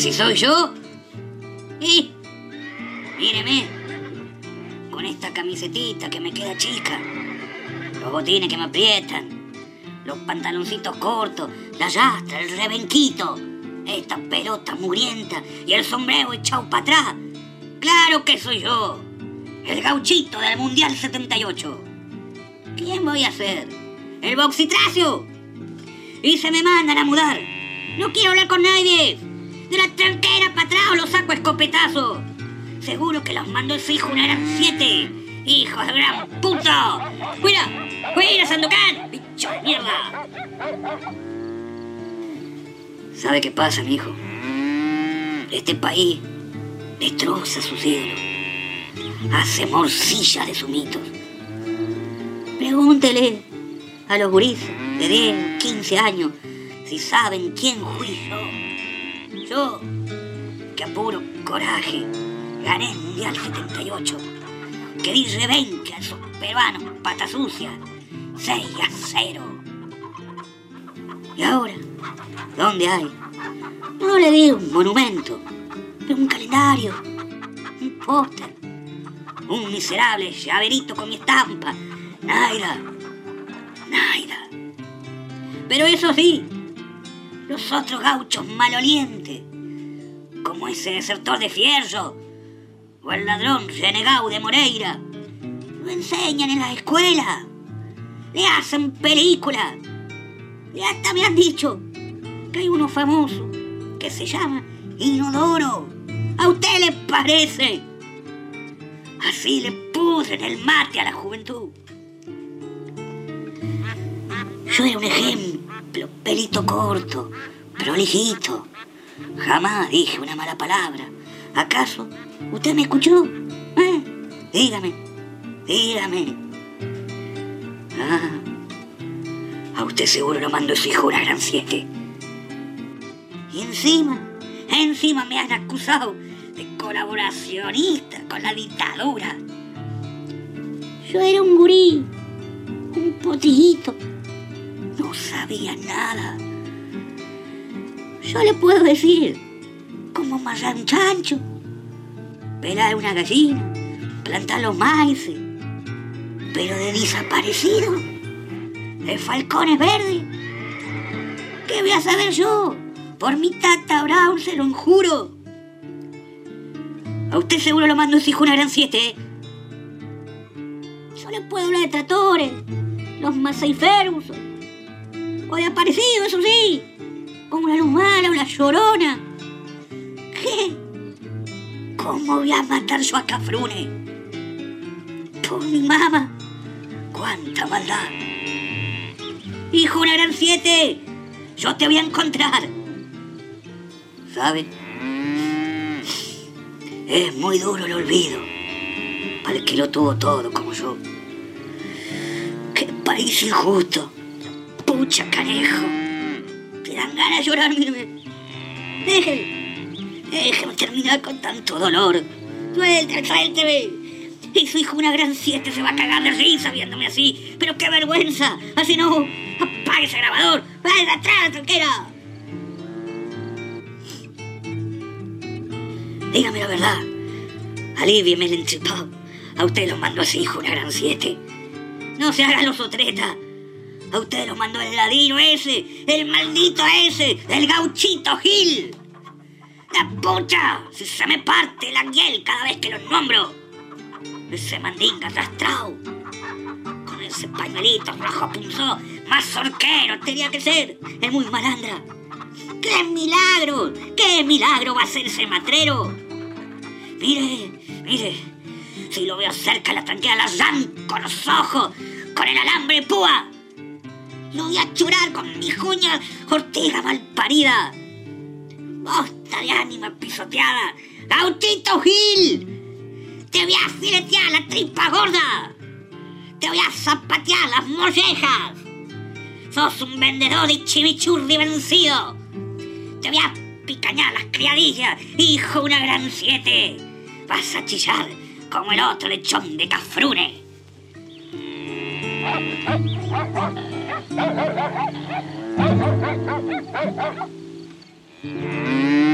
si soy yo? ¿Y? Míreme. Con esta camisetita que me queda chica. Los botines que me aprietan. Los pantaloncitos cortos. La yastra, el rebenquito. Esta pelota murienta y el sombrero echado para atrás. Claro que soy yo. El gauchito del Mundial 78. ¿Quién voy a ser? ¿El boxitracio? Y se me mandan a mudar. No quiero hablar con nadie. De la tranquera para atrás o los saco a escopetazo. Seguro que los mandó ese hijo una eran siete. ¡Hijos de gran puta! ¡Cuida! ¡Cuida, Sandokan! ¡Bicho de mierda! ¿Sabe qué pasa, mi hijo? Este país destroza sus ídolos. Hace morcilla de sus mitos. Pregúntele a los gurises de 10, 15 años si saben quién fui yo. Yo, que a puro coraje gané el Mundial 78, que di rebenque a esos peruanos pata sucia, 6 a 0. Y ahora, ¿dónde hay? No le di un monumento, pero un calendario, un póster, un miserable llaverito con mi estampa. Naida, Naida. Pero eso sí, los otros gauchos malolientes, como ese desertor de Fierro o el ladrón renegado de Moreira, lo enseñan en la escuela, le hacen películas y hasta me han dicho que hay uno famoso que se llama Inodoro. ¿A usted le parece? Así le pudren el mate a la juventud. Yo era un ejemplo, pelito corto, prolijito. Jamás dije una mala palabra. ¿Acaso usted me escuchó? ¿Eh? Dígame, dígame. Ah, a usted seguro lo mandó su hijo una gran siete. Y encima, encima me han acusado de colaboracionista con la dictadura. Yo era un gurí, un potillito. Sabía nada. Yo le puedo decir, como amarrar un chancho, pelar una gallina, plantar los maíces, pero de desaparecido, de falcones verdes. ¿Qué voy a saber yo? Por mi tata Brown se lo juro. A usted seguro lo mando su hijo una gran siete. ¿eh? Yo le puedo hablar de tratores, los Ferguson, o de aparecido, eso sí, como la lumana o la llorona. ¿Qué? ¿Cómo voy a matar yo a Cafrune? Por mi mamá. ¡Cuánta maldad! Hijo, una gran siete. Yo te voy a encontrar. ¿Sabe? Es muy duro el olvido. Para el que lo tuvo todo como yo. ¡Qué país injusto! ¡Pucha canejo! Te dan ganas de llorar, mírame. Déjeme. Déjeme terminar con tanto dolor. Suélteme, suélteme. Y su hijo, una gran siete, se va a cagar de risa viéndome así. Pero qué vergüenza. Así no. Apague ese grabador. Vaya atrás, tranquila. Dígame la verdad. Alivieme el enchipado. A usted lo mandó ese hijo una gran siete. No se hagan los otretas. A usted lo mandó el ladino ese, el maldito ese, el gauchito Gil. La pucha, si se me parte la hiel cada vez que lo nombro. Ese mandinga arrastrado. Con ese pañuelito rojo punzó, más zorquero tenía que ser. Es muy malandra. ¡Qué milagro! ¡Qué milagro va a ser ese matrero! Mire, mire, si lo veo cerca la tranquila la arranco los ojos con el alambre púa. Lo voy a churar con mi juña ortiga malparida. Bosta de ánima pisoteada. ¡Gautito Gil! Te voy a filetear la tripa gorda. Te voy a zapatear las mollejas. Sos un vendedor de chimichurri vencido. Te voy a picañar las criadillas, hijo una gran siete. Vas a chillar como el otro lechón de Cafrune. Mm-hmm.